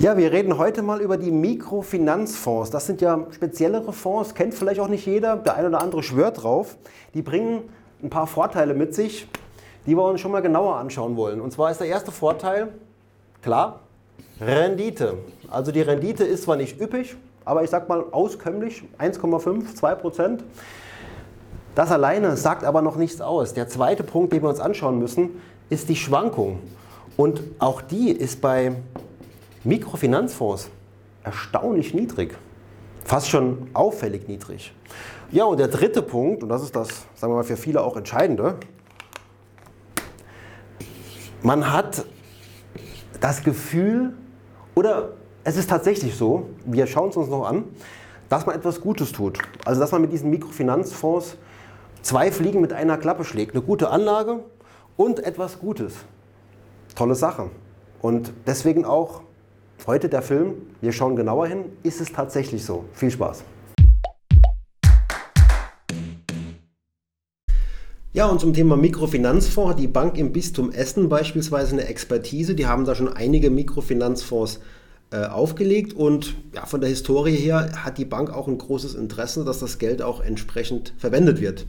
Ja, wir reden heute mal über die Mikrofinanzfonds. Das sind ja speziellere Fonds, kennt vielleicht auch nicht jeder. Der eine oder andere schwört drauf. Die bringen ein paar Vorteile mit sich, die wir uns schon mal genauer anschauen wollen. Und zwar ist der erste Vorteil, klar, Rendite. Also die Rendite ist zwar nicht üppig, aber ich sag mal auskömmlich, 1,5, 2 Prozent. Das alleine sagt aber noch nichts aus. Der zweite Punkt, den wir uns anschauen müssen, ist die Schwankung. Und auch die ist bei Mikrofinanzfonds erstaunlich niedrig. Fast schon auffällig niedrig. Ja, und der dritte Punkt, und das ist das, sagen wir mal, für viele auch entscheidende, man hat das Gefühl, oder es ist tatsächlich so, wir schauen es uns noch an, dass man etwas Gutes tut. Also dass man mit diesen Mikrofinanzfonds zwei Fliegen mit einer Klappe schlägt. Eine gute Anlage und etwas Gutes. Tolle Sache. Und deswegen auch Heute der Film, wir schauen genauer hin, ist es tatsächlich so. Viel Spaß. Ja, und zum Thema Mikrofinanzfonds hat die Bank im Bistum Essen beispielsweise eine Expertise. Die haben da schon einige Mikrofinanzfonds äh, aufgelegt und ja, von der Historie her hat die Bank auch ein großes Interesse, dass das Geld auch entsprechend verwendet wird.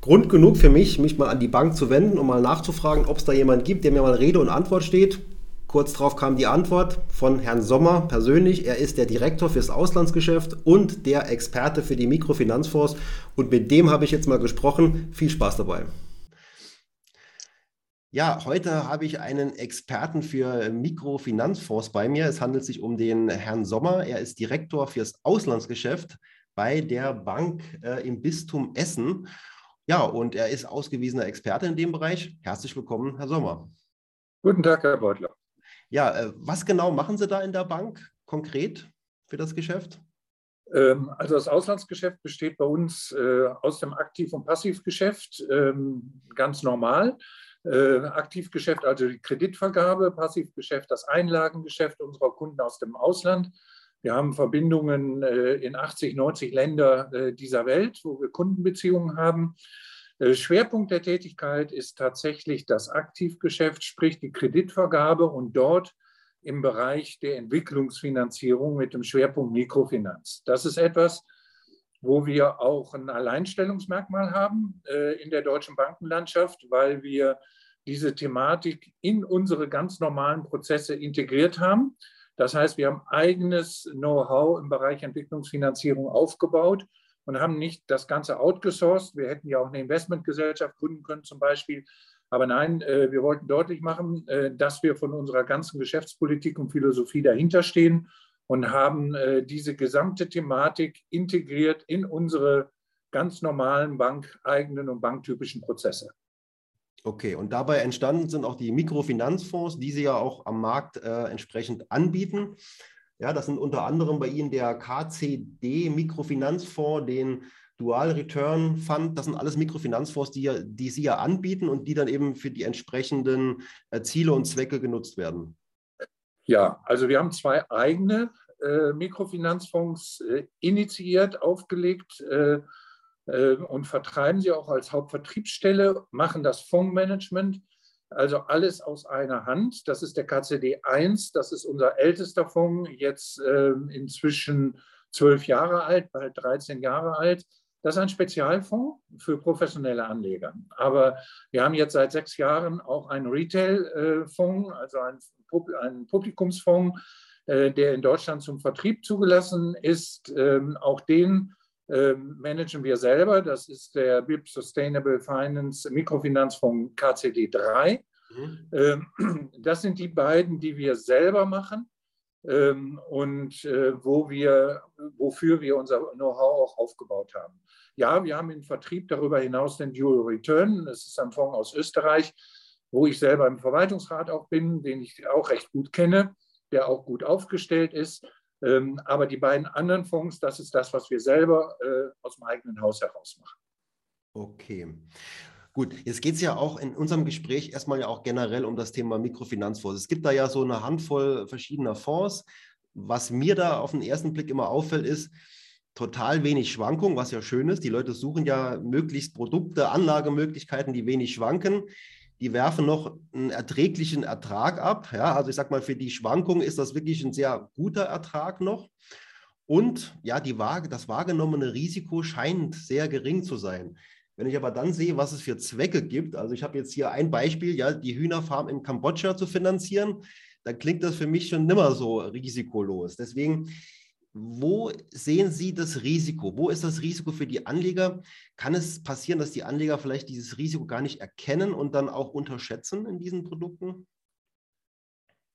Grund genug für mich, mich mal an die Bank zu wenden, um mal nachzufragen, ob es da jemand gibt, der mir mal Rede und Antwort steht. Kurz darauf kam die Antwort von Herrn Sommer persönlich. Er ist der Direktor fürs Auslandsgeschäft und der Experte für die Mikrofinanzfonds. Und mit dem habe ich jetzt mal gesprochen. Viel Spaß dabei. Ja, heute habe ich einen Experten für Mikrofinanzfonds bei mir. Es handelt sich um den Herrn Sommer. Er ist Direktor fürs Auslandsgeschäft bei der Bank äh, im Bistum Essen. Ja, und er ist ausgewiesener Experte in dem Bereich. Herzlich willkommen, Herr Sommer. Guten Tag, Herr Beutler. Ja, äh, was genau machen Sie da in der Bank konkret für das Geschäft? Ähm, also das Auslandsgeschäft besteht bei uns äh, aus dem Aktiv- und Passivgeschäft ähm, ganz normal. Äh, Aktivgeschäft, also die Kreditvergabe, Passivgeschäft, das Einlagengeschäft unserer Kunden aus dem Ausland. Wir haben Verbindungen in 80, 90 Länder dieser Welt, wo wir Kundenbeziehungen haben. Äh, Schwerpunkt der Tätigkeit ist tatsächlich das Aktivgeschäft, sprich die Kreditvergabe und dort im Bereich der Entwicklungsfinanzierung mit dem Schwerpunkt Mikrofinanz. Das ist etwas, wo wir auch ein Alleinstellungsmerkmal haben äh, in der deutschen Bankenlandschaft, weil wir diese Thematik in unsere ganz normalen Prozesse integriert haben. Das heißt, wir haben eigenes Know-how im Bereich Entwicklungsfinanzierung aufgebaut und haben nicht das Ganze outgesourced. Wir hätten ja auch eine Investmentgesellschaft gründen können zum Beispiel. Aber nein, äh, wir wollten deutlich machen, äh, dass wir von unserer ganzen Geschäftspolitik und Philosophie dahinter stehen und haben äh, diese gesamte Thematik integriert in unsere ganz normalen bankeigenen und banktypischen Prozesse. Okay, und dabei entstanden sind auch die Mikrofinanzfonds, die Sie ja auch am Markt äh, entsprechend anbieten. Ja, das sind unter anderem bei Ihnen der KCD Mikrofinanzfonds, den Dual Return Fund. Das sind alles Mikrofinanzfonds, die, die Sie ja anbieten und die dann eben für die entsprechenden äh, Ziele und Zwecke genutzt werden. Ja, also wir haben zwei eigene äh, Mikrofinanzfonds äh, initiiert, aufgelegt äh, äh, und vertreiben sie auch als Hauptvertriebsstelle, machen das Fondsmanagement also alles aus einer Hand. Das ist der KCD 1, das ist unser ältester Fonds, jetzt äh, inzwischen zwölf Jahre alt, bald 13 Jahre alt. Das ist ein Spezialfonds für professionelle Anleger. Aber wir haben jetzt seit sechs Jahren auch einen Retail-Fonds, also einen, Publikumsfonds, äh, der in Deutschland zum Vertrieb zugelassen ist. Ähm, auch den managen wir selber. Das ist der BIP Sustainable Finance Mikrofinanzfonds KCD 3. Mhm. Ähm, das sind die beiden, die wir selber machen ähm, und äh, wo wir, wofür wir unser Know-how auch aufgebaut haben. Ja, wir haben im Vertrieb darüber hinaus den Dual Return. Das ist ein Fonds aus Österreich, wo ich selber im Verwaltungsrat auch bin, den ich auch recht gut kenne, der auch gut aufgestellt ist. Ähm, aber die beiden anderen Fonds, das ist das, was wir selber äh, aus dem eigenen Haus heraus machen. Okay. Gut, jetzt geht es ja auch in unserem Gespräch erstmal ja auch generell um das Thema Mikrofinanzfonds. Es gibt da ja so eine Handvoll verschiedener Fonds. Was mir da auf den ersten Blick immer auffällt, ist total wenig Schwankung, was ja schön ist. Die Leute suchen ja möglichst Produkte, Anlagemöglichkeiten, die wenig schwanken. Die werfen noch einen erträglichen Ertrag ab. Ja, also ich sage mal, für die Schwankung ist das wirklich ein sehr guter Ertrag noch. Und ja, die, das wahrgenommene Risiko scheint sehr gering zu sein. Wenn ich aber dann sehe, was es für Zwecke gibt, also ich habe jetzt hier ein Beispiel, ja, die Hühnerfarm in Kambodscha zu finanzieren, dann klingt das für mich schon nimmer so risikolos. Deswegen, wo sehen Sie das Risiko? Wo ist das Risiko für die Anleger? Kann es passieren, dass die Anleger vielleicht dieses Risiko gar nicht erkennen und dann auch unterschätzen in diesen Produkten?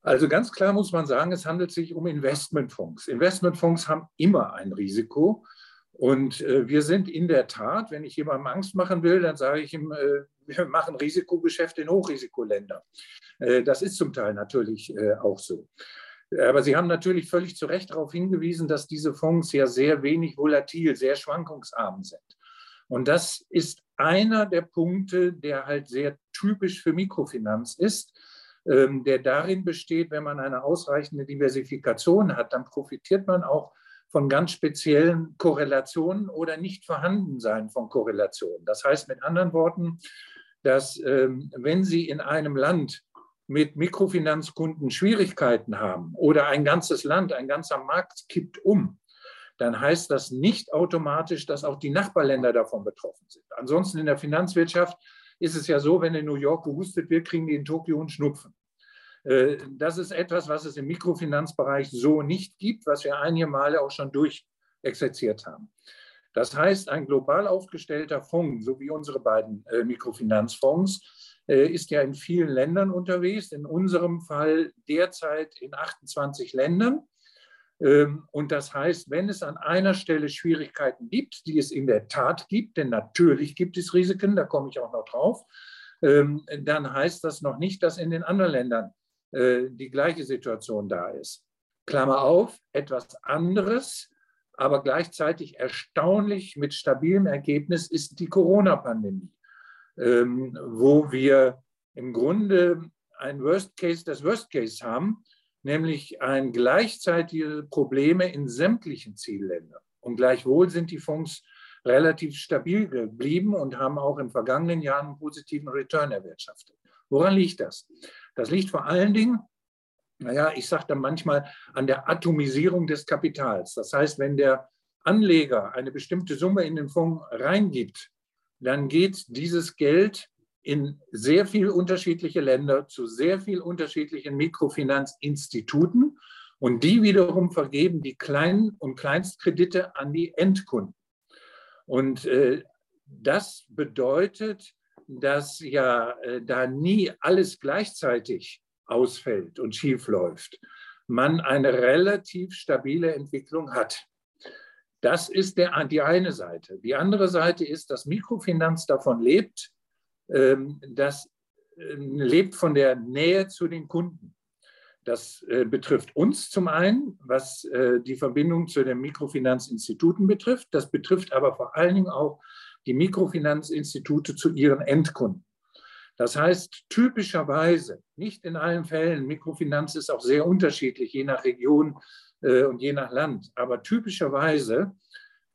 Also ganz klar muss man sagen, es handelt sich um Investmentfonds. Investmentfonds haben immer ein Risiko. Und äh, wir sind in der Tat, wenn ich jemandem Angst machen will, dann sage ich ihm, äh, wir machen Risikogeschäfte in Hochrisikoländern. Äh, das ist zum Teil natürlich äh, auch so. Aber Sie haben natürlich völlig zu Recht darauf hingewiesen, dass diese Fonds ja sehr wenig volatil, sehr schwankungsarm sind. Und das ist einer der Punkte, der halt sehr typisch für Mikrofinanz ist, ähm, der darin besteht, wenn man eine ausreichende Diversifikation hat, dann profitiert man auch von ganz speziellen Korrelationen oder nicht vorhandensein von Korrelationen. Das heißt mit anderen Worten, dass ähm, wenn Sie in einem Land mit Mikrofinanzkunden Schwierigkeiten haben oder ein ganzes Land, ein ganzer Markt kippt um, dann heißt das nicht automatisch, dass auch die Nachbarländer davon betroffen sind. Ansonsten in der Finanzwirtschaft ist es ja so, wenn in New York gehustet wird, kriegen die in Tokio einen Schnupfen. Äh, das ist etwas, was es im Mikrofinanzbereich so nicht gibt, was wir einige Male auch schon durchexerziert haben. Das heißt, ein global aufgestellter Fonds, so wie unsere beiden äh, Mikrofinanzfonds, ist ja in vielen Ländern unterwegs, in unserem Fall derzeit in 28 Ländern. Ähm, und das heißt, wenn es an einer Stelle Schwierigkeiten gibt, die es in der Tat gibt, denn natürlich gibt es Risiken, da komme ich auch noch drauf, ähm, dann heißt das noch nicht, dass in den anderen Ländern äh, die gleiche Situation da ist. Klammer auf, etwas anderes, aber gleichzeitig erstaunlich mit stabilem Ergebnis ist die Corona-Pandemie, ähm, wo wir im Grunde ein Worst Case, das Worst Case haben, nämlich ein gleichzeitige Probleme in sämtlichen Zielländern. Und gleichwohl sind die Fonds relativ stabil geblieben und haben auch im vergangenen Jahr einen positiven Return erwirtschaftet. Woran liegt das? Das liegt vor allen Dingen, naja, ich sage dann manchmal an der Atomisierung des Kapitals. Das heißt, wenn der Anleger eine bestimmte Summe in den Fonds reingibt, dann geht dieses Geld in sehr viele unterschiedliche Länder zu sehr vielen unterschiedlichen Mikrofinanzinstituten und die wiederum vergeben die kleinen und Kleinstkredite an die Endkunden. Und äh, das bedeutet, dass ja äh, da nie alles gleichzeitig ausfällt und schief läuft, man eine relativ stabile Entwicklung hat. Das ist der, die eine Seite. Die andere Seite ist, dass Mikrofinanz davon lebt, ähm, das äh, lebt von der Nähe zu den Kunden. Das äh, betrifft uns zum einen, was äh, die Verbindung zu den Mikrofinanzinstituten betrifft. Das betrifft aber vor allen Dingen auch die Mikrofinanzinstitute zu ihren Endkunden. Das heißt, typischerweise, nicht in allen Fällen, Mikrofinanz ist auch sehr unterschiedlich, je nach Region äh, und je nach Land, aber typischerweise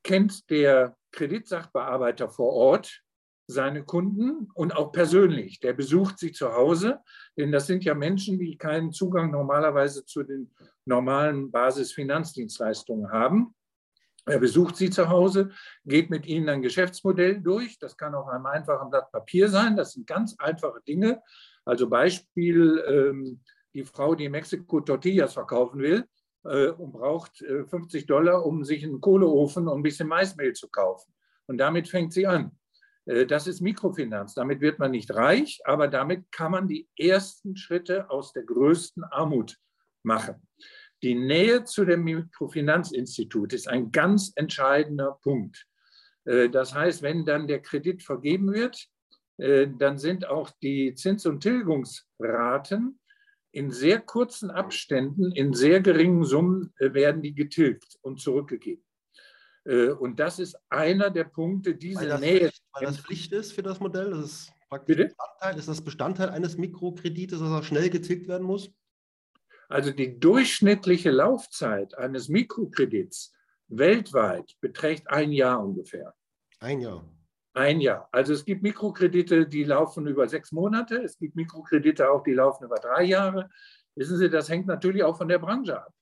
kennt der Kreditsachbearbeiter vor Ort seine Kunden und auch persönlich. Der besucht sie zu Hause, denn das sind ja Menschen, die keinen Zugang normalerweise zu den normalen Basisfinanzdienstleistungen haben. Er besucht sie zu Hause, geht mit ihnen ein Geschäftsmodell durch. Das kann auf einem einfachen Blatt Papier sein. Das sind ganz einfache Dinge. Also Beispiel, ähm, die Frau, die in Mexiko Tortillas verkaufen will äh, und braucht 50 äh, Dollar, um sich einen Kohleofen und ein bisschen Maismehl zu kaufen. Und damit fängt sie an. Äh, das ist Mikrofinanz. Damit wird man nicht reich, aber damit kann man die ersten Schritte aus der größten Armut machen. Die Nähe zu dem Mikrofinanzinstitut ist ein ganz entscheidender Punkt. Äh, das heißt, wenn dann der Kredit vergeben wird, äh, dann sind auch die Zins- und Tilgungsraten in sehr kurzen Abständen, in sehr geringen Summen äh, werden die getilgt und zurückgegeben. Und das ist einer der Punkte, diese weil das Nähe. Weil das Pflicht ist für das Modell, das ist praktisch Bestandteil, ist das Bestandteil eines Mikrokredites, dass er schnell getilgt werden muss? Also die durchschnittliche Laufzeit eines Mikrokredits weltweit beträgt ein Jahr ungefähr. Ein Jahr. Ein Jahr. Also es gibt Mikrokredite, die laufen über sechs Monate. Es gibt Mikrokredite auch, die laufen über drei Jahre. Wissen Sie, das hängt natürlich auch von der Branche ab.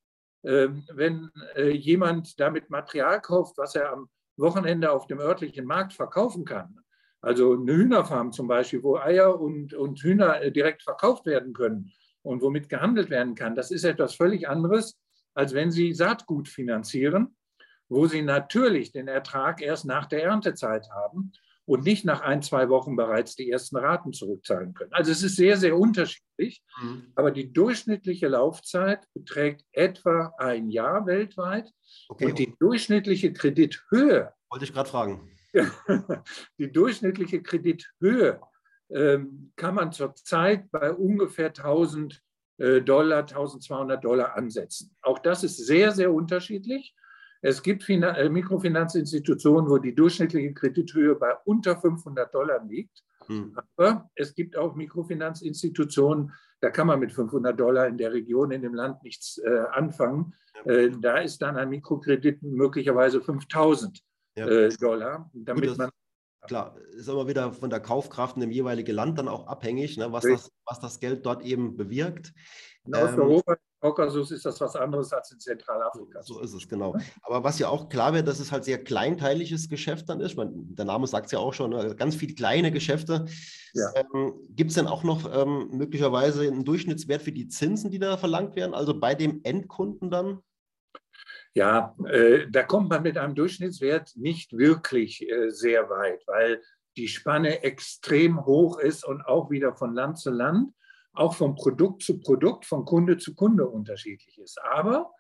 Ähm, wenn äh, jemand damit Material kauft, was er am Wochenende auf dem örtlichen Markt verkaufen kann, also eine Hühnerfarm zum Beispiel, wo Eier und, und Hühner äh, direkt verkauft werden können und womit gehandelt werden kann, das ist etwas völlig anderes, als wenn Sie Saatgut finanzieren, wo Sie natürlich den Ertrag erst nach der Erntezeit haben und nicht nach ein, zwei Wochen bereits die ersten Raten zurückzahlen können. Also es ist sehr, sehr unterschiedlich, mhm. aber die durchschnittliche Laufzeit beträgt etwa ein Jahr weltweit okay. und die durchschnittliche Kredithöhe. Wollte ich gerade fragen. die durchschnittliche Kredithöhe kann man zurzeit bei ungefähr 1000 äh, Dollar, 1200 Dollar ansetzen. Auch das ist sehr, sehr unterschiedlich. Es gibt äh, Mikrofinanzinstitutionen, wo die durchschnittliche Kredithöhe bei unter 500 Dollar liegt. Hm. Aber es gibt auch Mikrofinanzinstitutionen, da kann man mit 500 Dollar in der Region, in dem Land nichts äh, anfangen. Äh, da ist dann ein Mikrokredit möglicherweise 5000 ja. äh, Dollar, damit Gut, man Klar, ist immer wieder von der Kaufkraft in dem jeweiligen Land dann auch abhängig, ne, was, das, was das Geld dort eben bewirkt. In Osteuropa, ähm, Kaukasus ist das was anderes als in Zentralafrika. So ist es, genau. Aber was ja auch klar wird, dass es halt sehr kleinteiliges Geschäft dann ist. Man, der Name sagt es ja auch schon, ne? ganz viele kleine Geschäfte. Ja. Ähm, Gibt es denn auch noch ähm, möglicherweise einen Durchschnittswert für die Zinsen, die da verlangt werden? Also bei dem Endkunden dann? Ja, äh, da kommt man mit einem Durchschnittswert nicht wirklich äh, sehr weit, weil die Spanne extrem hoch ist und auch wieder von Land zu Land auch von Produkt zu Produkt, von Kunde zu Kunde unterschiedlich ist. Aber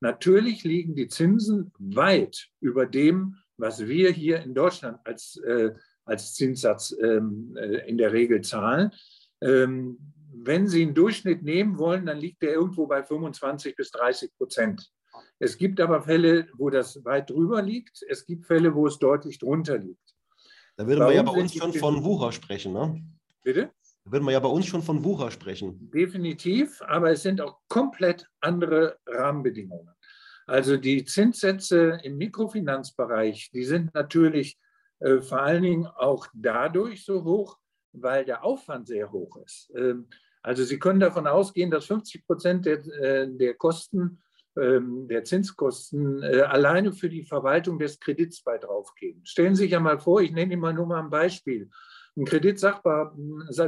natürlich liegen die Zinsen weit über dem, was wir hier in Deutschland als, äh, als Zinssatz ähm, äh, in der Regel zahlen. Ähm, wenn Sie einen Durchschnitt nehmen wollen, dann liegt der irgendwo bei 25 bis 30 Prozent. Es gibt aber Fälle, wo das weit drüber liegt. Es gibt Fälle, wo es deutlich drunter liegt. Da würde man ja bei uns schon von Wucher sprechen, ne? Bitte? Da würden wir ja bei uns schon von Wucher sprechen. Definitiv, aber es sind auch komplett andere Rahmenbedingungen. Also die Zinssätze im Mikrofinanzbereich, die sind natürlich äh, vor allen Dingen auch dadurch so hoch, weil der Aufwand sehr hoch ist. Ähm, also Sie können davon ausgehen, dass 50 Prozent der, äh, der Kosten, der Zinskosten äh, alleine für die Verwaltung des Kredits bei draufgehen. Stellen Sie sich ja mal vor, ich nenne Ihnen mal nur mal ein Beispiel. Ein Kreditsachbar,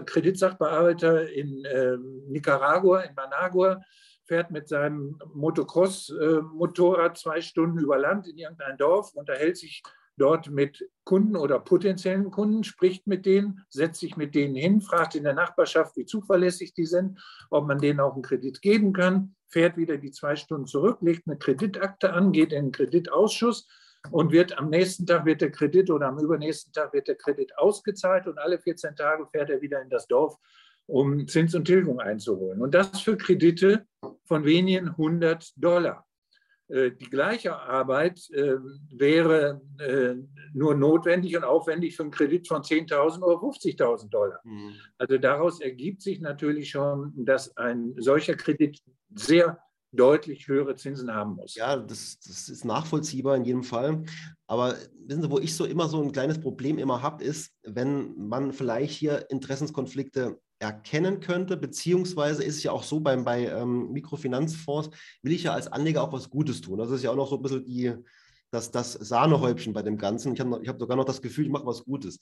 Kreditsachbearbeiter in äh, Nicaragua, in Managua, fährt mit seinem Motocross-Motorrad zwei Stunden über Land in irgendein Dorf, unterhält sich dort mit Kunden oder potenziellen Kunden, spricht mit denen, setzt sich mit denen hin, fragt in der Nachbarschaft, wie zuverlässig die sind, ob man denen auch einen Kredit geben kann, fährt wieder die zwei Stunden zurück, legt eine Kreditakte an, geht in den Kreditausschuss und wird am nächsten Tag wird der Kredit oder am übernächsten Tag wird der Kredit ausgezahlt und alle 14 Tage fährt er wieder in das Dorf, um Zins und Tilgung einzuholen. Und das für Kredite von wenigen hundert Dollar. Äh, die gleiche Arbeit äh, wäre äh, nur notwendig und aufwendig für einen Kredit von 10.000 oder 50.000 Dollar. Mhm. Also daraus ergibt sich natürlich schon, dass ein solcher Kredit sehr deutlich höhere Zinsen haben muss. Ja, das, das ist nachvollziehbar in jedem Fall. Aber wissen Sie, wo ich so immer so ein kleines Problem immer habe, ist, wenn man vielleicht hier Interessenskonflikte erkennen könnte, beziehungsweise ist es ja auch so, beim, bei ähm, Mikrofinanzfonds will ich ja als Anleger auch was Gutes tun. Das ist ja auch noch so ein bisschen die, das, das Sahnehäubchen bei dem Ganzen. Ich habe hab sogar noch das Gefühl, ich mache was Gutes.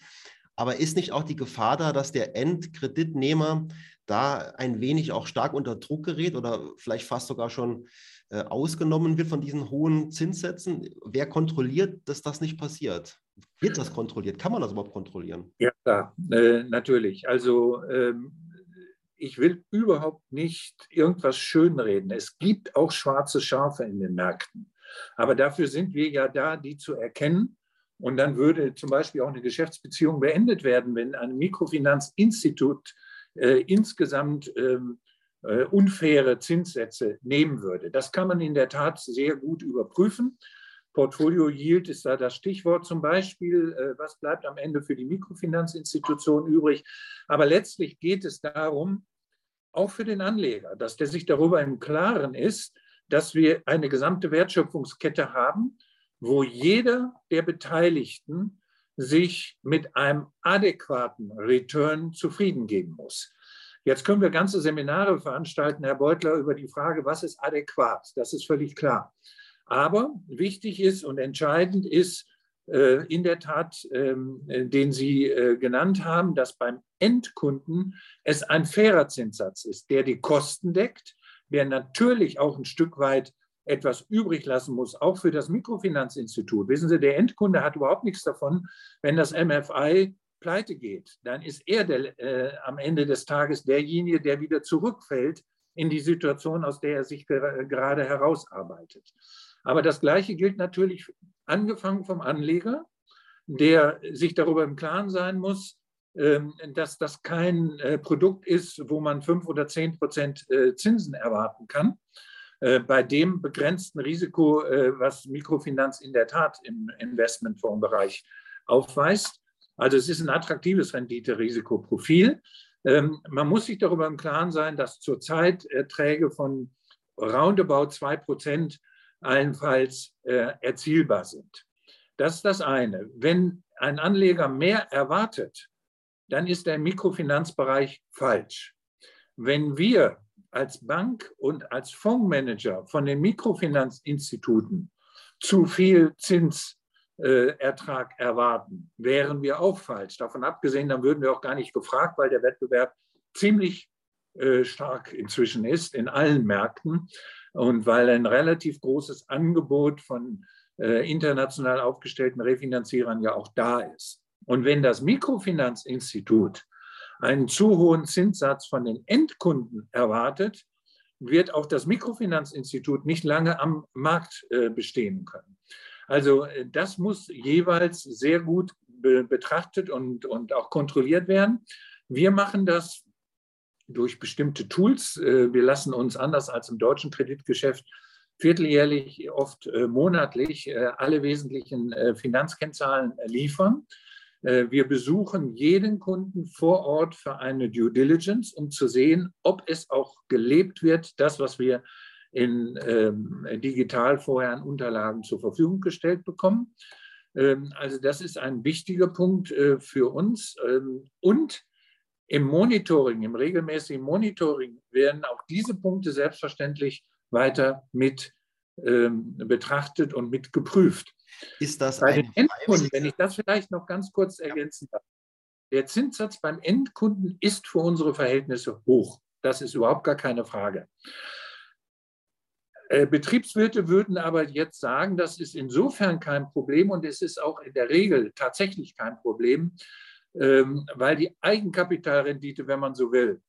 Aber ist nicht auch die Gefahr da, dass der Endkreditnehmer da ein wenig auch stark unter Druck gerät oder vielleicht fast sogar schon äh, ausgenommen wird von diesen hohen Zinssätzen? Wer kontrolliert, dass das nicht passiert? Wird das kontrolliert? Kann man das überhaupt kontrollieren? Ja, klar, äh, natürlich. Also ähm, ich will überhaupt nicht irgendwas schönreden. Es gibt auch schwarze Schafe in den Märkten. Aber dafür sind wir ja da, die zu erkennen. Und dann würde zum Beispiel auch eine Geschäftsbeziehung beendet werden, wenn ein Mikrofinanzinstitut äh, insgesamt ähm, äh, unfaire Zinssätze nehmen würde. Das kann man in der Tat sehr gut überprüfen. Portfolio Yield ist da das Stichwort zum Beispiel. Äh, was bleibt am Ende für die Mikrofinanzinstitution übrig? Aber letztlich geht es darum, auch für den Anleger, dass der sich darüber im Klaren ist, dass wir eine gesamte Wertschöpfungskette haben, wo jeder der Beteiligten sich mit einem adäquaten Return zufrieden geben muss. Jetzt können wir ganze Seminare veranstalten, Herr Beutler, über die Frage, was ist adäquat? Das ist völlig klar. Aber wichtig ist und entscheidend ist äh, in der Tat, ähm, den Sie äh, genannt haben, dass beim Endkunden es ein fairer Zinssatz ist, der die Kosten deckt, der natürlich auch ein Stück weit etwas übrig lassen muss, auch für das Mikrofinanzinstitut. Wissen Sie, der Endkunde hat überhaupt nichts davon, wenn das MFI pleite geht. Dann ist er der, äh, am Ende des Tages derjenige, der wieder zurückfällt in die Situation, aus der er sich gerade herausarbeitet. Aber das Gleiche gilt natürlich angefangen vom Anleger, der sich darüber im Klaren sein muss, ähm, dass das kein äh, Produkt ist, wo man fünf oder zehn Prozent äh, Zinsen erwarten kann. Äh, bei dem begrenzten Risiko, was Mikrofinanz in der Tat im Investmentfondsbereich aufweist. Also es ist ein attraktives Rendite-Risikoprofil. Ähm, man muss sich darüber im Klaren sein, dass zurzeit Erträge von roundabout zwei Prozent allenfalls erzielbar sind. Das ist das eine. Wenn ein Anleger mehr erwartet, dann ist der Mikrofinanzbereich falsch. Wenn wir als Bank und als Fondsmanager von den Mikrofinanzinstituten zu viel Zinsertrag erwarten, wären wir auch falsch. Davon abgesehen, dann würden wir auch gar nicht gefragt, weil der Wettbewerb ziemlich äh, stark inzwischen ist in allen Märkten und weil ein relativ großes Angebot von äh, international aufgestellten Refinanzierern ja auch da ist. Und wenn das Mikrofinanzinstitut einen zu hohen Zinssatz von den Endkunden erwartet, wird auch das Mikrofinanzinstitut nicht lange am Markt äh, bestehen können. Also äh, das muss jeweils sehr gut betrachtet und, und auch kontrolliert werden. Wir machen das durch bestimmte Tools. Äh, wir lassen uns anders als im deutschen Kreditgeschäft vierteljährlich, oft monatlich alle wesentlichen Finanzkennzahlen liefern. Äh, wir besuchen jeden Kunden vor Ort für eine Due Diligence, um zu sehen, ob es auch gelebt wird, das, was wir in ähm, digital vorher an Unterlagen zur Verfügung gestellt bekommen. Ähm, also das ist ein wichtiger Punkt äh, für uns. Ähm, und im Monitoring, im regelmäßigen Monitoring werden auch diese Punkte selbstverständlich weiter mit ähm, betrachtet und mit geprüft. Ist das Bei den Endkunden, wenn ich das vielleicht noch ganz kurz ergänzen darf. Der Zinssatz beim Endkunden ist für unsere Verhältnisse hoch. Das ist überhaupt gar keine Frage. Äh, Betriebswirte würden aber jetzt sagen, das ist insofern kein Problem und es ist auch in der Regel tatsächlich kein Problem, weil die Eigenkapitalrendite, wenn man so will,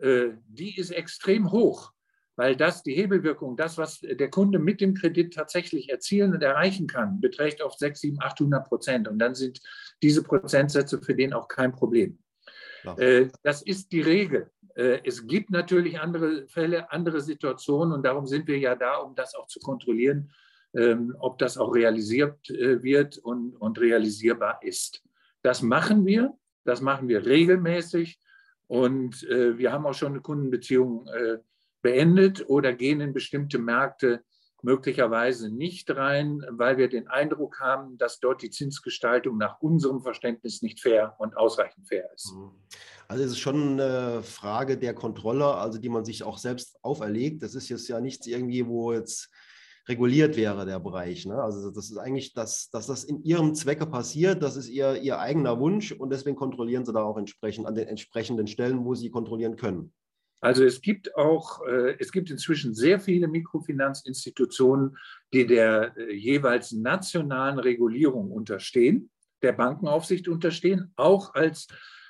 äh, die ist extrem hoch weil das die Hebelwirkung, das, was der Kunde mit dem Kredit tatsächlich erzielen und erreichen kann, beträgt oft 6, 7, 800 Prozent. Und dann sind diese Prozentsätze für den auch kein Problem. Ja. Äh, das ist die Regel. Äh, es gibt natürlich andere Fälle, andere Situationen und darum sind wir ja da, um das auch zu kontrollieren, ähm, ob das auch realisiert wird und, und realisierbar ist. Das machen wir, das machen wir regelmäßig und wir haben auch schon eine Kundenbeziehung beendet oder gehen in bestimmte Märkte möglicherweise nicht rein, weil wir den Eindruck haben, dass dort die Zinsgestaltung nach unserem Verständnis nicht fair und ausreichend fair ist. Mhm. Also es ist schon eine Frage der Kontrolle, also die man sich auch selbst auferlegt. Das ist jetzt ja nichts irgendwie, wo jetzt reguliert wäre, der Bereich. Ne? Also das ist eigentlich, dass, dass das in ihrem Zwecke passiert, das ist ihr, ihr eigener Wunsch und deswegen kontrollieren sie da auch entsprechend an den entsprechenden Stellen, wo sie kontrollieren können. Also es gibt auch, äh, es gibt inzwischen sehr viele Mikrofinanzinstitutionen, die der äh, jeweils nationalen Regulierung unterstehen, der Bankenaufsicht unterstehen, auch als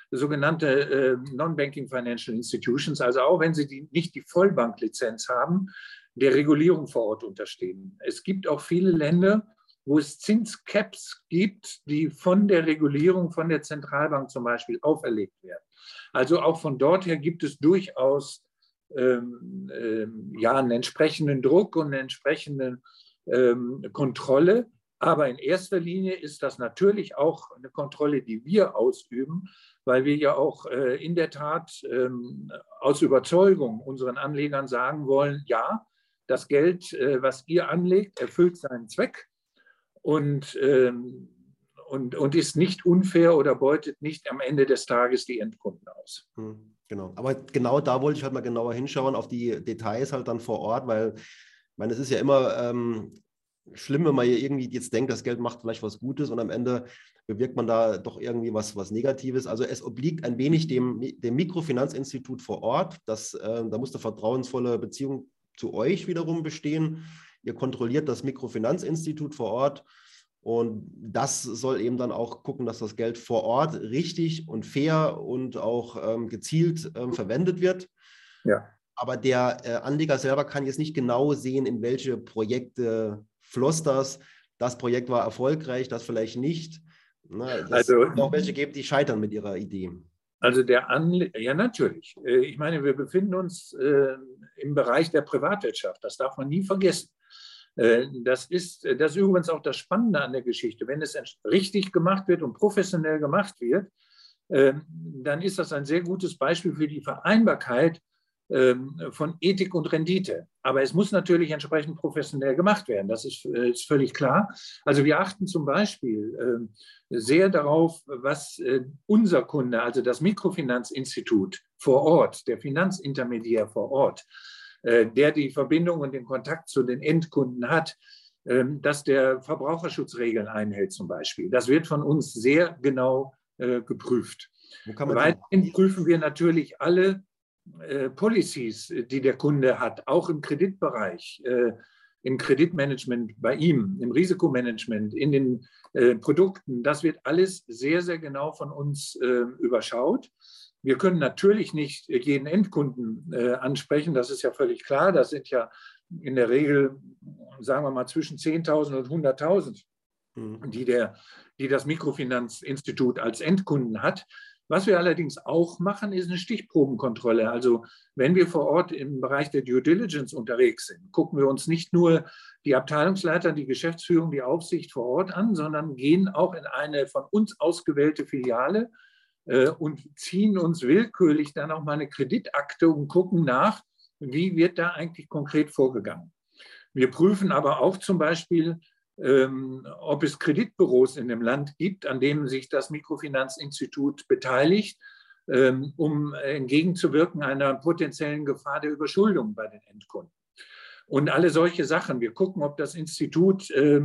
sogenannte äh, Non-Banking Financial Institutions, also auch wenn sie die, nicht die Vollbanklizenz haben, der Regulierung vor Ort unterstehen. Es gibt auch viele Länder, wo es Zinscaps gibt, die von der Regulierung, von der Zentralbank zum Beispiel auferlegt werden. Also auch von dort her gibt es durchaus ähm, ähm, ja, einen entsprechenden Druck und eine entsprechende ähm, Kontrolle. Aber in erster Linie ist das natürlich auch eine Kontrolle, die wir ausüben, weil wir ja auch äh, in der Tat ähm, aus Überzeugung unseren Anlegern sagen wollen, ja, das Geld, äh, was ihr anlegt, erfüllt seinen Zweck. Und, ähm, und, und ist nicht unfair oder beutet nicht am Ende des Tages die Endkunden aus. Hm. Genau, aber genau da wollte ich halt mal genauer hinschauen, auf die Details halt dann vor Ort, weil ich meine, es ist ja immer ähm, schlimm, wenn man irgendwie jetzt denkt, das Geld macht vielleicht was Gutes und am Ende bewirkt man da doch irgendwie was, was Negatives. Also es obliegt ein wenig dem, dem Mikrofinanzinstitut vor Ort. Das, äh, da muss eine vertrauensvolle Beziehung zu euch wiederum bestehen. Ihr kontrolliert das Mikrofinanzinstitut vor Ort und das soll eben dann auch gucken, dass das Geld vor Ort richtig und fair und auch ähm, gezielt ähm, verwendet wird. Ja. Aber der äh, Anleger selber kann jetzt nicht genau sehen, in welche Projekte floss das. Das Projekt war erfolgreich, das vielleicht nicht. Das also, auch welche geben, die scheitern mit ihrer Idee. Also der Anleger, ja natürlich. Äh, ich meine, wir befinden uns äh, im Bereich der Privatwirtschaft. Das darf man nie vergessen. Äh, das ist, das ist übrigens auch das Spannende an der Geschichte. Wenn es richtig gemacht wird und professionell gemacht wird, ähm, dann ist das ein sehr gutes Beispiel für die Vereinbarkeit von Ethik und Rendite. Aber es muss natürlich entsprechend professionell gemacht werden. Das ist, äh, ist völlig klar. Also wir achten zum Beispiel ähm, sehr darauf, was äh, unser Kunde, also das Mikrofinanzinstitut vor Ort, der Finanzintermediär vor Ort, äh, der die Verbindung und den Kontakt zu den Endkunden hat, ähm, dass der Verbraucherschutzregeln einhält zum Beispiel. Das wird von uns sehr genau geprüft. Weiterhin prüfen wir natürlich alle äh, Policies, die der Kunde hat, auch im Kreditbereich, im Kreditmanagement bei ihm, im Risikomanagement, in den Produkten. Das wird alles sehr, sehr genau von uns überschaut. Wir können natürlich nicht jeden Endkunden äh, ansprechen, das ist ja völlig klar. Das sind ja in der Regel, sagen wir mal, zwischen 10.000 und 100.000, mhm. die, die das Mikrofinanzinstitut als Endkunden hat. Was wir allerdings auch machen, ist eine Stichprobenkontrolle. Also wenn wir vor Ort im Bereich der Due Diligence unterwegs sind, gucken wir uns nicht nur die Abteilungsleiter, die Geschäftsführung, die Aufsicht vor Ort an, sondern gehen auch in eine von uns ausgewählte Filiale äh, und ziehen uns willkürlich dann auch mal eine Kreditakte und gucken nach, wie wird da eigentlich konkret vorgegangen. Wir prüfen aber auch zum Beispiel, ähm, ob es Kreditbüros in dem Land gibt, an denen sich das Mikrofinanzinstitut beteiligt, ähm, um entgegenzuwirken einer potenziellen Gefahr der Überschuldung bei den Endkunden. Und alle solche Sachen. Wir gucken, ob das Institut äh,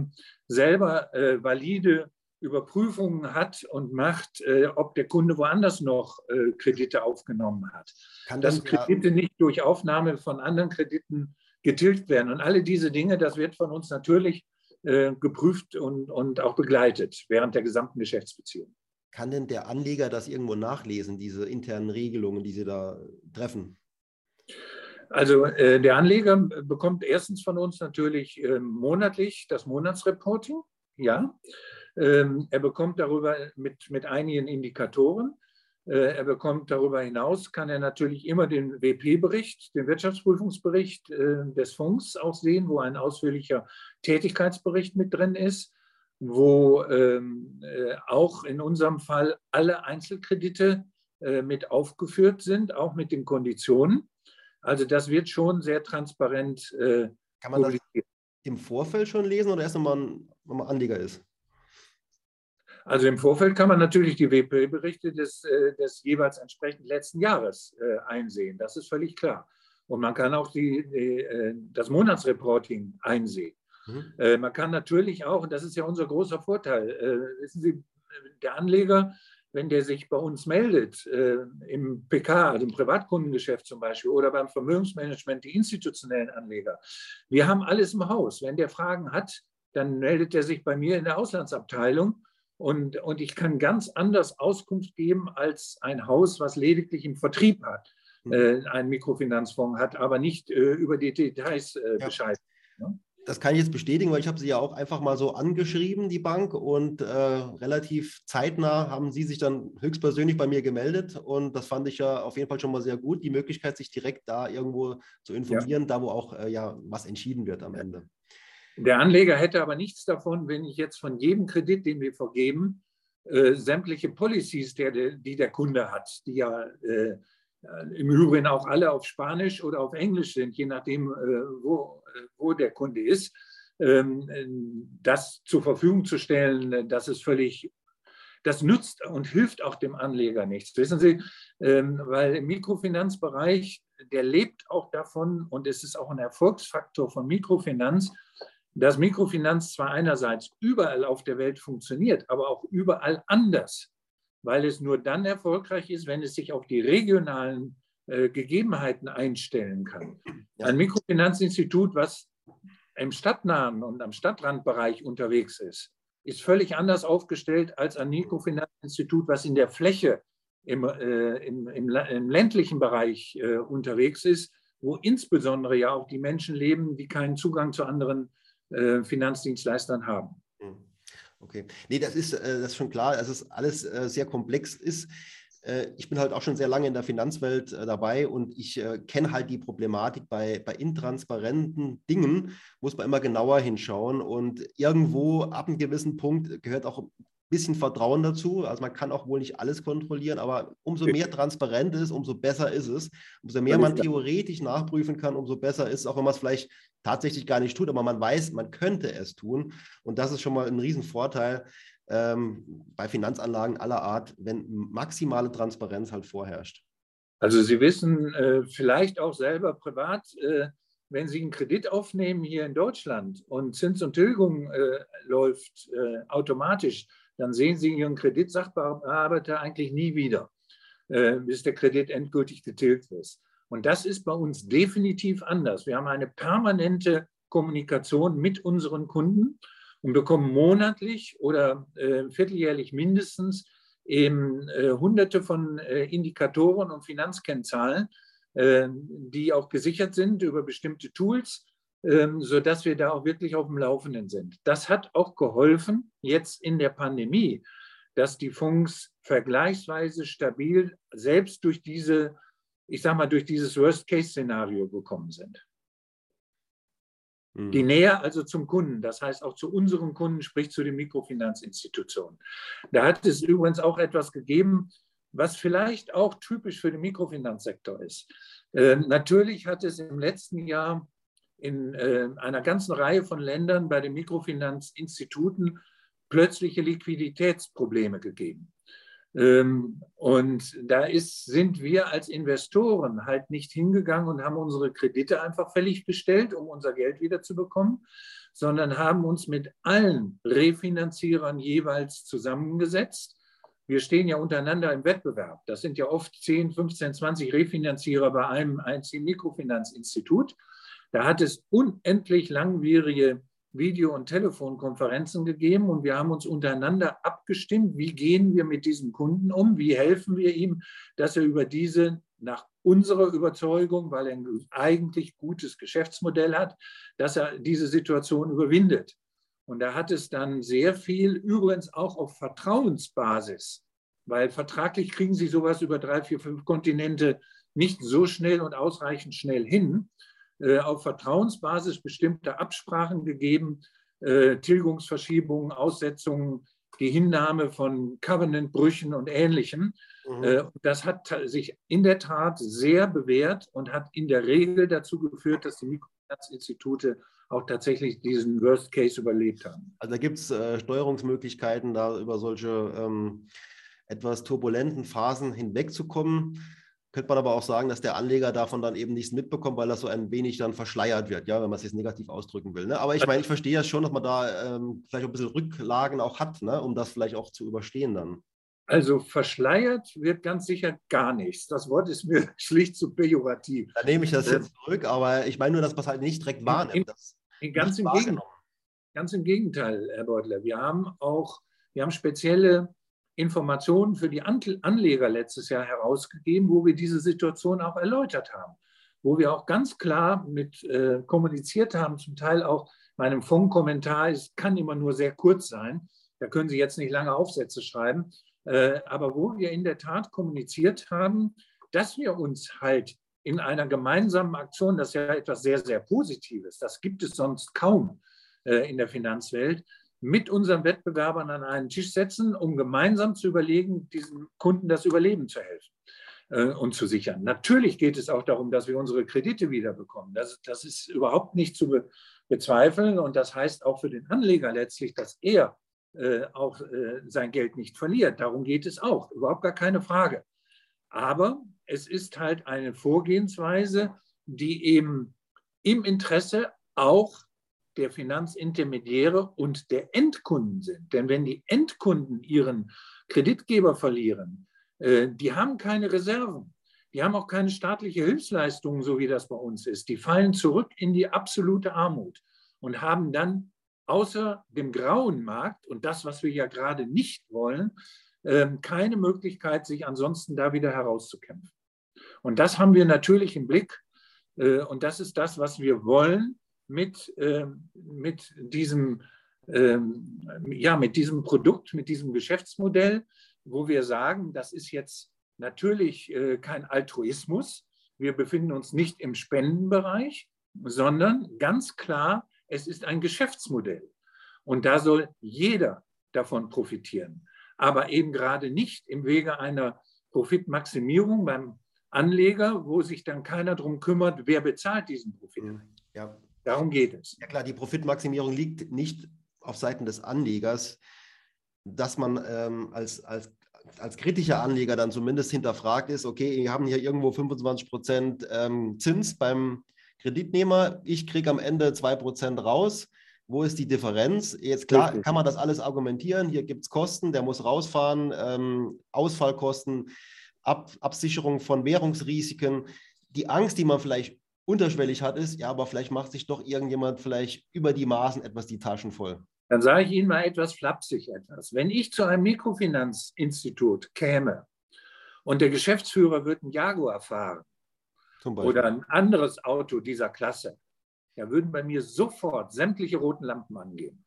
selber äh, valide Überprüfungen hat und macht, äh, ob der Kunde woanders noch äh, Kredite aufgenommen hat. Kann Dass Kredite ja. nicht durch Aufnahme von anderen Krediten getilgt werden. Und alle diese Dinge, das wird von uns natürlich äh, geprüft und, und auch begleitet während der gesamten Geschäftsbeziehung. Kann denn der Anleger das irgendwo nachlesen, diese internen Regelungen, die Sie da treffen? Also äh, der Anleger bekommt erstens von uns natürlich äh, monatlich das Monatsreporting, ja. Ähm, er bekommt darüber mit, mit einigen Indikatoren. Äh, er bekommt darüber hinaus, kann er natürlich immer den WP-Bericht, den Wirtschaftsprüfungsbericht äh, des Fonds auch sehen, wo ein ausführlicher Tätigkeitsbericht mit drin ist, wo ähm, äh, auch in unserem Fall alle Einzelkredite mit aufgeführt sind, auch mit den Konditionen. Also das wird schon sehr transparent Kann man das im Vorfeld schon lesen oder erst, wenn man, wenn man Anleger ist? Also im Vorfeld kann man natürlich die WP-Berichte des, äh, des jeweils entsprechend letzten Jahres äh, einsehen. Das ist völlig klar. Und man kann auch die, die, äh, das Monatsreporting einsehen. Mhm. Man kann natürlich auch, und das ist ja unser großer Vorteil, wissen Sie, der Anleger, wenn der sich bei uns meldet, im PK, also im Privatkundengeschäft zum Beispiel, oder beim Vermögensmanagement, die institutionellen Anleger, wir haben alles im Haus. Wenn der Fragen hat, dann meldet er sich bei mir in der Auslandsabteilung und, und ich kann ganz anders Auskunft geben als ein Haus, was lediglich im Vertrieb hat, mhm. äh, einen Mikrofinanzfonds hat, aber nicht äh, über die Details äh, ja. Bescheid. Ne? Das kann ich jetzt bestätigen, weil ich habe sie ja auch einfach mal so angeschrieben, die Bank, und äh, relativ zeitnah haben sie sich dann höchstpersönlich bei mir gemeldet. Und das fand ich ja auf jeden Fall schon mal sehr gut, die Möglichkeit, sich direkt da irgendwo zu informieren, ja. da wo auch äh, ja was entschieden wird am Ende. Der Anleger hätte aber nichts davon, wenn ich jetzt von jedem Kredit, den wir vergeben, äh, sämtliche Policies, der, die der Kunde hat, die ja äh, im Übrigen auch alle auf Spanisch oder auf Englisch sind, je nachdem, äh, wo, wo der Kunde ist, ähm, das zur Verfügung zu stellen, das ist völlig, das nützt und hilft auch dem Anleger nichts. Wissen Sie, ähm, weil im Mikrofinanzbereich, der lebt auch davon und es ist auch ein Erfolgsfaktor von Mikrofinanz, dass Mikrofinanz zwar einerseits überall auf der Welt funktioniert, aber auch überall anders, weil es nur dann erfolgreich ist, wenn es sich auf die regionalen äh, Gegebenheiten einstellen kann. Ein Mikrofinanzinstitut, was im stadtnahen und am Stadtrandbereich unterwegs ist, ist völlig anders aufgestellt als ein Mikrofinanzinstitut, was in der Fläche im, äh, im, im, im, ländlichen Bereich äh, unterwegs ist, wo insbesondere ja auch die Menschen leben, die keinen Zugang zu anderen äh, Finanzdienstleistern haben. Hm. Okay, nee, das ist, äh, das ist schon klar, dass es alles äh, sehr komplex ist. Ich bin halt auch schon sehr lange in der Finanzwelt dabei und ich kenne halt die Problematik bei, bei intransparenten Dingen, muss man immer genauer hinschauen und irgendwo ab einem gewissen Punkt gehört auch bisschen Vertrauen dazu. Also man kann auch wohl nicht alles kontrollieren, aber umso mehr transparent ist, umso besser ist es. Umso mehr man theoretisch nachprüfen kann, umso besser ist es, auch wenn man es vielleicht tatsächlich gar nicht tut, aber man weiß, man könnte es tun. Und das ist schon mal ein Riesenvorteil, ähm, bei Finanzanlagen aller Art, wenn maximale Transparenz halt vorherrscht. Also Sie wissen äh, vielleicht auch selber privat, äh, wenn Sie einen Kredit aufnehmen hier in Deutschland und Zins und Tilgung äh, läuft äh, automatisch, dann sehen Sie Ihren Kreditsachbearbeiter eigentlich nie wieder, äh, bis der Kredit endgültig getilgt ist. Und das ist bei uns definitiv anders. Wir haben eine permanente Kommunikation mit unseren Kunden und bekommen monatlich oder äh, vierteljährlich mindestens eben äh, hunderte von Indikatoren und Finanzkennzahlen, die auch gesichert sind über bestimmte Tools, sodass wir da auch wirklich auf dem Laufenden sind. Das hat auch geholfen, jetzt in der Pandemie, dass die Fonds vergleichsweise stabil selbst durch diese, ich sage mal, durch dieses Worst-Case-Szenario gekommen sind. Die mhm. Nähe also zum Kunden, das heißt auch zu unseren Kunden, sprich zu den Mikrofinanzinstitutionen. Da hat es übrigens auch etwas gegeben, was vielleicht auch typisch für den Mikrofinanzsektor ist. Äh, natürlich hat es im letzten Jahr in äh, einer ganzen Reihe von Ländern bei den Mikrofinanzinstituten plötzliche Liquiditätsprobleme gegeben. Ähm, und da ist, sind wir als Investoren halt nicht hingegangen und haben unsere Kredite einfach fällig gestellt, um unser Geld wiederzubekommen, sondern haben uns mit allen Refinanzierern jeweils zusammengesetzt. Wir stehen ja untereinander im Wettbewerb. Das sind ja oft 10, 15, 20 Refinanzierer bei einem einzigen Mikrofinanzinstitut. Da hat es unendlich langwierige Video- und Telefonkonferenzen gegeben und wir haben uns untereinander abgestimmt, wie gehen wir mit diesem Kunden um, wie helfen wir ihm, dass er über diese nach unserer Überzeugung, weil er ein eigentlich gutes Geschäftsmodell hat, dass er diese Situation überwindet. Und da hat es dann sehr viel, übrigens auch auf Vertrauensbasis, weil vertraglich kriegen Sie sowas über drei, vier, fünf Kontinente nicht so schnell und ausreichend schnell hin. Äh, auf Vertrauensbasis bestimmte Absprachen gegeben, äh, Tilgungsverschiebungen, Aussetzungen, die Hinnahme von Covenantbrüchen und Ähnlichem. Mhm. Äh, das hat sich in der Tat sehr bewährt und hat in der Regel dazu geführt, dass die Mikrofinanzinstitute auch tatsächlich diesen Worst Case überlebt haben. Also da gibt es äh, Steuerungsmöglichkeiten, da über solche ähm, etwas turbulenten Phasen hinwegzukommen. Könnte man aber auch sagen, dass der Anleger davon dann eben nichts mitbekommt, weil das so ein wenig dann verschleiert wird, ja, wenn man es jetzt negativ ausdrücken will. Ne? Aber ich meine, ich verstehe ja schon, dass man da ähm, vielleicht auch ein bisschen Rücklagen auch hat, ne? um das vielleicht auch zu überstehen dann. Also verschleiert wird ganz sicher gar nichts. Das Wort ist mir schlicht zu pejorativ. Da nehme ich das jetzt zurück, aber ich meine nur, dass man es halt nicht direkt wahrnimmt. In, in ganz, im ganz im Gegenteil, Herr Beutler. Wir haben auch, wir haben spezielle Informationen für die Anleger letztes Jahr herausgegeben, wo wir diese Situation auch erläutert haben, wo wir auch ganz klar mit äh, kommuniziert haben, zum Teil auch meinem Fondkommentar, es kann immer nur sehr kurz sein, da können Sie jetzt nicht lange Aufsätze schreiben, äh, aber wo wir in der Tat kommuniziert haben, dass wir uns halt in einer gemeinsamen Aktion, das ist ja etwas sehr, sehr Positives, das gibt es sonst kaum äh, in der Finanzwelt, mit unseren Wettbewerbern an einen Tisch setzen, um gemeinsam zu überlegen, diesen Kunden das Überleben zu helfen äh, und zu sichern. Natürlich geht es auch darum, dass wir unsere Kredite wiederbekommen. Das, das ist überhaupt nicht zu, bezweifeln. Und das heißt auch für den Anleger letztlich, dass er äh, auch äh, sein Geld nicht verliert. Darum geht es auch, überhaupt gar keine Frage. Aber es ist halt eine Vorgehensweise, die eben im Interesse auch der Finanzintermediäre und der Endkunden sind. Denn wenn die Endkunden ihren Kreditgeber verlieren, äh, die haben keine Reserven. Die haben auch keine staatliche Hilfsleistungen, so wie das bei uns ist. Die fallen zurück in die absolute Armut und haben dann außer dem grauen Markt und das, was wir ja gerade nicht wollen, ähm, keine Möglichkeit, sich ansonsten da wieder herauszukämpfen. Und das haben wir natürlich im Blick. Äh, und das ist das, was wir wollen mit, ähm, mit, diesem, ähm, ja, mit diesem Produkt, mit diesem Geschäftsmodell, wo wir sagen, das ist jetzt natürlich äh, kein Altruismus. Wir befinden uns nicht im Spendenbereich, sondern ganz klar, es ist ein Geschäftsmodell. Und da soll jeder davon profitieren. Aber eben gerade nicht im Wege einer Profitmaximierung beim Anleger, wo sich dann keiner darum kümmert, wer bezahlt diesen Profit. Ja. Darum geht es. Ja klar, die Profitmaximierung liegt nicht auf Seiten des Anlegers, dass man ähm, als, als als kritischer Anleger dann zumindest hinterfragt ist, okay, wir haben hier irgendwo 25 Prozent ähm, Zins beim Kreditnehmer, ich kriege am Ende 2 Prozent raus. Wo ist die Differenz? Jetzt klar Richtig. kann man das alles argumentieren. Hier gibt es Kosten, der muss rausfahren, ähm, Ausfallkosten, Ab Absicherung von Währungsrisiken. Die Angst, die man vielleicht unterschwellig hat, ist, ja, aber vielleicht macht sich doch irgendjemand vielleicht über die Maßen etwas die Taschen voll. Dann sage ich Ihnen mal etwas flapsig etwas. Wenn ich zu einem Mikrofinanzinstitut käme und der Geschäftsführer wird einen Jaguar fahren oder ein anderes Auto dieser Klasse, da würden bei mir sofort sämtliche roten Lampen angehen.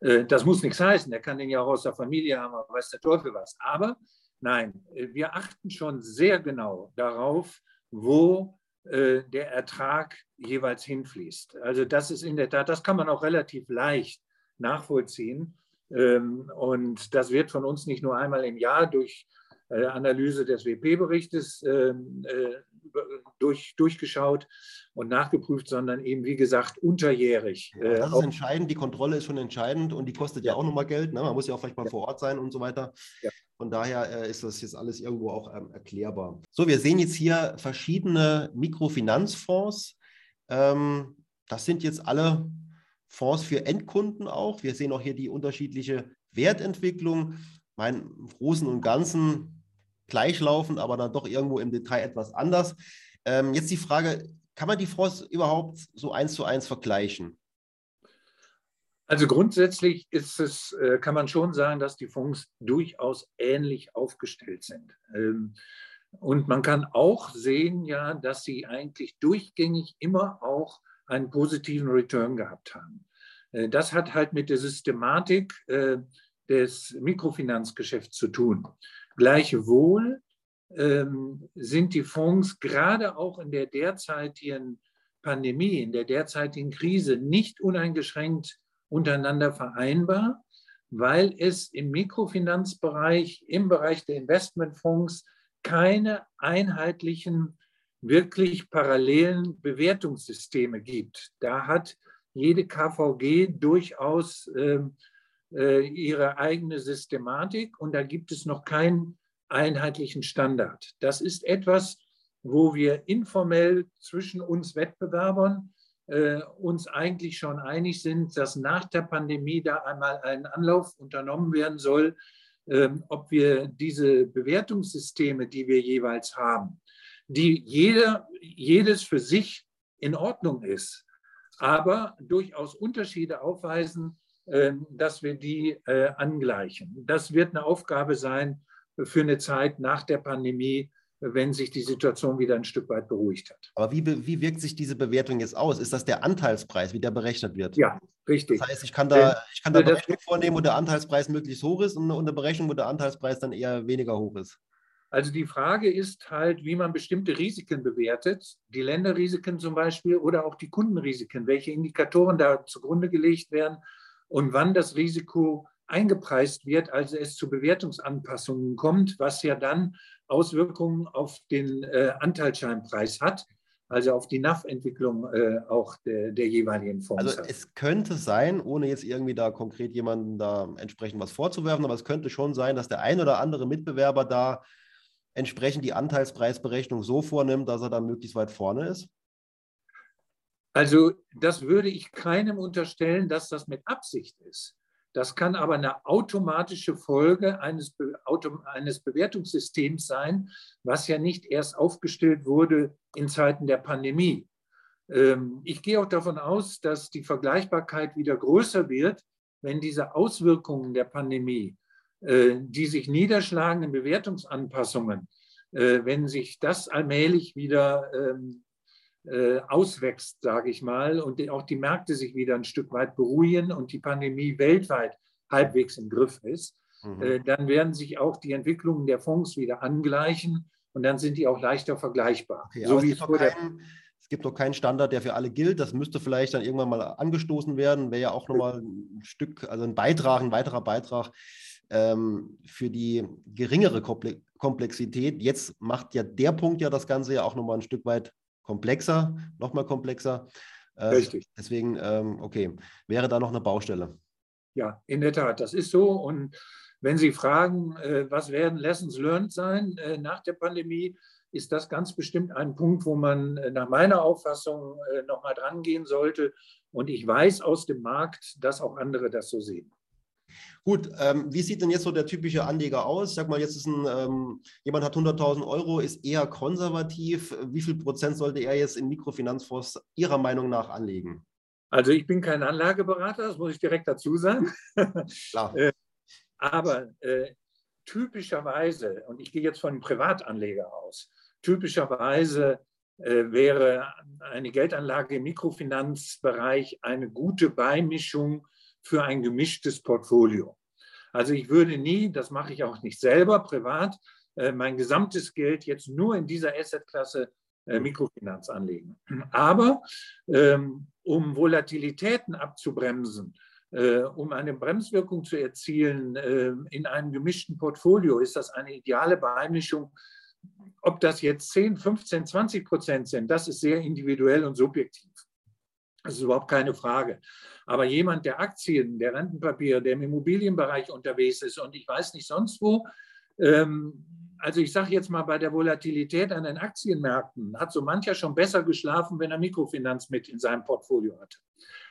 Äh, das muss nichts heißen, der kann den ja auch aus der Familie haben, weiß der Teufel was. Aber nein, äh, wir achten schon sehr genau darauf, wo der Ertrag jeweils hinfließt. Also das ist in der Tat, das kann man auch relativ leicht nachvollziehen. Ähm, und das wird von uns nicht nur einmal im Jahr durch äh, Analyse des WP-Berichtes ähm, äh, durch, durchgeschaut und nachgeprüft, sondern eben, wie gesagt, unterjährig. Ja, das ist entscheidend, die Kontrolle ist schon entscheidend und die kostet ja, ja auch nochmal Geld. Ne? Man muss ja auch vielleicht mal ja. vor Ort sein und so weiter. Von daher äh, ist das jetzt alles irgendwo auch ähm, erklärbar. So, wir sehen jetzt hier verschiedene Mikrofinanzfonds. Ähm, das sind jetzt alle Fonds für Endkunden auch. Wir sehen auch hier die unterschiedliche Wertentwicklung. Mein Großen und Ganzen gleichlaufend, aber dann doch irgendwo im Detail etwas anders. Ähm, jetzt die Frage, kann man die Fonds überhaupt so eins zu eins vergleichen? Also grundsätzlich ist es, äh, kann man schon sagen, dass die Fonds durchaus ähnlich aufgestellt sind. Ähm, und man kann auch sehen, ja, dass sie eigentlich durchgängig immer auch einen positiven Return gehabt haben. Äh, das hat halt mit der Systematik äh, des Mikrofinanzgeschäfts zu tun. Gleichwohl ähm, sind die Fonds gerade auch in der derzeitigen Pandemie, in der derzeitigen Krise nicht uneingeschränkt untereinander vereinbar, weil es im Mikrofinanzbereich, im Bereich der Investmentfonds keine einheitlichen wirklich parallelen Bewertungssysteme gibt. Da hat jede KVG durchaus äh, äh, ihre eigene Systematik und da gibt es noch keinen einheitlichen Standard. Das ist etwas, wo wir informell zwischen uns Wettbewerbern äh, uns eigentlich schon einig sind, dass nach der Pandemie da einmal ein Anlauf unternommen werden soll, ähm, ob wir diese Bewertungssysteme, die wir jeweils haben, die jeder, jedes für sich in Ordnung ist, aber durchaus Unterschiede aufweisen, ähm, dass wir die äh, angleichen. Das wird eine Aufgabe sein für eine Zeit nach der Pandemie, wenn sich die Situation wieder ein Stück weit beruhigt hat. Aber wie, wie wirkt sich diese Bewertung jetzt aus? Ist das der Anteilspreis, wie der berechnet wird? Ja, richtig. Das heißt, ich kann da, ich kann da eine Berechnung vornehmen, wo der Anteilspreis möglichst hoch ist und eine Berechnung, wo der Anteilspreis dann eher weniger hoch ist. Also die Frage ist halt, wie man bestimmte Risiken bewertet, die Länderrisiken zum Beispiel oder auch die Kundenrisiken, welche Indikatoren da zugrunde gelegt werden und wann das Risiko eingepreist wird, also es zu Bewertungsanpassungen kommt, was ja dann Auswirkungen auf den äh, Anteilsscheinpreis hat. also auf die NAV-Entwicklung äh, auch der, der, jeweiligen Fonds. Also es könnte sein, ohne jetzt irgendwie da konkret jemanden da entsprechend was vorzuwerfen, aber es könnte schon sein, dass der ein oder andere Mitbewerber da entsprechend die Anteilspreisberechnung so vornimmt, dass er da möglichst weit vorne ist. Also das würde ich keinem unterstellen, dass das mit Absicht ist. Das kann aber eine automatische Folge eines, Be eines Bewertungssystems sein, was ja nicht erst aufgestellt wurde in Zeiten der Pandemie. Ähm, ich gehe auch davon aus, dass die Vergleichbarkeit wieder größer wird, wenn diese Auswirkungen der Pandemie, äh, die sich niederschlagen in Bewertungsanpassungen, äh, wenn sich das allmählich wieder ähm, äh, auswächst, sage ich mal, und auch die Märkte sich wieder ein Stück weit beruhigen und die Pandemie weltweit halbwegs im Griff ist, mhm. Äh, dann werden sich auch die Entwicklungen der Fonds wieder angleichen und dann sind die auch leichter vergleichbar. Okay, so wie es, kein, es gibt noch keinen Standard, der für alle gilt. Das müsste vielleicht dann irgendwann mal angestoßen werden. Wäre ja auch nochmal ein Stück, also ein Beitrag, ein weiterer Beitrag ähm, für die geringere Komplexität. Jetzt macht ja der Punkt ja das Ganze ja auch nochmal ein Stück weit komplexer, nochmal komplexer. Äh, Richtig. Deswegen, ähm, okay, wäre da noch eine Baustelle. Ja, in der Tat, das ist so. Und wenn Sie fragen, äh, was werden Lessons learned sein äh, nach der Pandemie, ist das ganz bestimmt ein Punkt, wo man äh, nach meiner Auffassung äh, nochmal dran gehen sollte. Und ich weiß aus dem Markt, dass auch andere das so sehen. Gut, ähm, wie sieht denn jetzt so der typische Anleger aus? Sag mal, jetzt ist ein, ähm, jemand hat 100.000 Euro, ist eher konservativ. Wie viel Prozent sollte er jetzt in Mikrofinanzfonds Ihrer Meinung nach anlegen? Also ich bin kein Anlageberater, das muss ich direkt dazu sagen. Klar. Äh, aber äh, typischerweise, und ich gehe jetzt von einem Privatanleger aus, typischerweise äh, wäre eine Geldanlage im Mikrofinanzbereich eine gute Beimischung für ein gemischtes Portfolio. Also ich würde nie, das mache ich auch nicht selber privat, äh, mein gesamtes Geld jetzt nur in dieser Assetklasse äh, Mikrofinanz anlegen. Aber ähm, um Volatilitäten abzubremsen, äh, um eine Bremswirkung zu erzielen in einem gemischten Portfolio, ist das eine ideale Beimischung. Ob das jetzt 10, 15, 20 Prozent sind, das ist sehr individuell und subjektiv. Das ist überhaupt keine Frage. Aber jemand, der Aktien, der Rentenpapiere, der im Immobilienbereich unterwegs ist und ich weiß nicht sonst wo, ähm, also ich sage jetzt mal bei der Volatilität an den Aktienmärkten, hat so mancher schon besser geschlafen, wenn er Mikrofinanz mit in seinem Portfolio hat.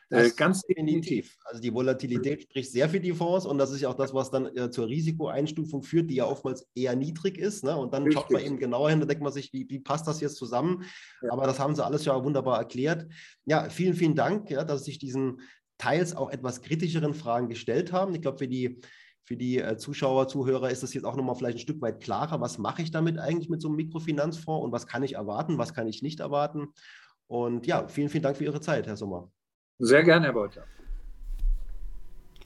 Äh, ganz definitiv. Also die Volatilität spricht sehr für die Fonds und das ist ja auch das, was dann äh, zur Risikoeinstufung führt, die ja oftmals eher niedrig ist. Ne? Und dann Richtig. schaut man eben genauer hin, da denkt man sich, wie, wie passt das jetzt zusammen? Ja. Aber das haben sie alles ja wunderbar erklärt. Ja, vielen, vielen Dank, ja, dass Sie sich diesen teils auch etwas kritischeren Fragen gestellt haben. Ich glaube, für die für die äh, Zuschauer, Zuhörer ist das jetzt auch nochmal vielleicht ein Stück weit klarer. Was mache ich damit eigentlich mit so einem Mikrofinanzfonds und was kann ich erwarten, was kann ich nicht erwarten? Und ja, vielen, vielen Dank für Ihre Zeit, Herr Sommer. Sehr gerne, Herr Beuter.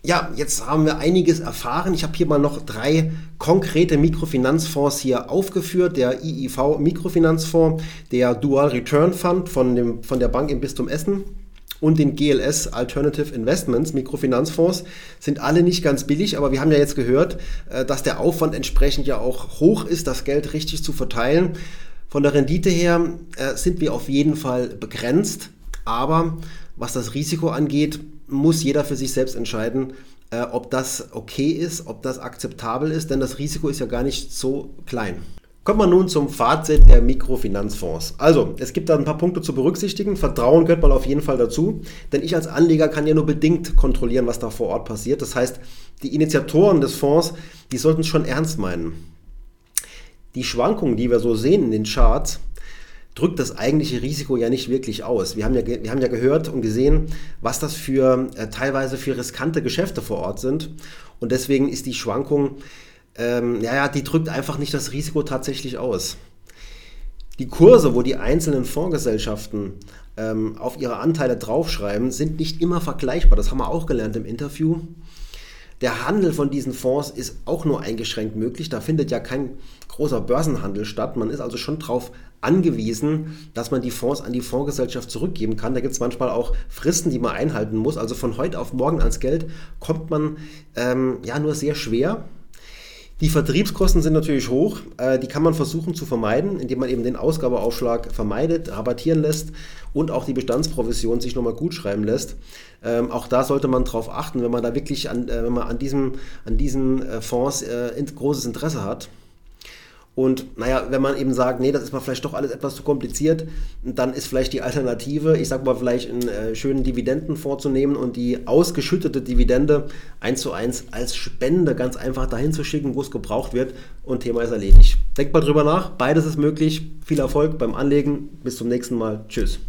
Ja, jetzt haben wir einiges erfahren. Ich habe hier mal noch drei konkrete Mikrofinanzfonds hier aufgeführt. Der IIV Mikrofinanzfonds, der Dual Return Fund von, dem, von der Bank im Bistum Essen und den GLS Alternative Investments Mikrofinanzfonds sind alle nicht ganz billig, aber wir haben ja jetzt gehört, äh, dass der Aufwand entsprechend ja auch hoch ist, das Geld richtig zu verteilen. Von der Rendite her äh, sind wir auf jeden Fall begrenzt, aber was das Risiko angeht, muss jeder für sich selbst entscheiden, äh, ob das okay ist, ob das akzeptabel ist, denn das Risiko ist ja gar nicht so klein. Kommen wir nun zum Fazit der Mikrofinanzfonds. Also, es gibt da ein paar Punkte zu berücksichtigen. Vertrauen gehört mal auf jeden Fall dazu, denn ich als Anleger kann ja nur bedingt kontrollieren, was da vor Ort passiert. Das heißt, die Initiatoren des Fonds, die sollten es schon ernst meinen. Die Schwankungen, die wir so sehen in den Charts, drückt das eigentliche Risiko ja nicht wirklich aus. Wir haben ja, wir haben ja gehört und gesehen, was das für äh, teilweise für riskante Geschäfte vor Ort sind. Und deswegen ist die Schwankung, ähm, ja, die drückt einfach nicht das Risiko tatsächlich aus. Die Kurse, wo die einzelnen Fondsgesellschaften ähm, auf ihre Anteile draufschreiben, sind nicht immer vergleichbar. Das haben wir auch gelernt im Interview. Der Handel von diesen Fonds ist auch nur eingeschränkt möglich. Da findet ja kein großer Börsenhandel statt. Man ist also schon darauf angewiesen, dass man die Fonds an die Fondsgesellschaft zurückgeben kann. Da gibt es manchmal auch Fristen, die man einhalten muss. Also von heute auf morgen ans Geld kommt man ähm, ja nur sehr schwer. Die Vertriebskosten sind natürlich hoch. Äh, die kann man versuchen zu vermeiden, indem man eben den Ausgabeaufschlag vermeidet, rabattieren lässt und auch die Bestandsprovision sich nochmal gut schreiben lässt. Ähm, auch da sollte man darauf achten, wenn man da wirklich an, äh, wenn man an, diesem, an diesen äh, Fonds äh, großes Interesse hat. Und naja, wenn man eben sagt, nee, das ist mal vielleicht doch alles etwas zu kompliziert, dann ist vielleicht die Alternative, ich sag mal, vielleicht einen äh, schönen Dividendenfonds zu nehmen und die ausgeschüttete Dividende eins zu eins als Spende ganz einfach dahin zu schicken, wo es gebraucht wird und Thema ist erledigt. Denkt mal drüber nach, beides ist möglich. Viel Erfolg beim Anlegen. Bis zum nächsten Mal. Tschüss.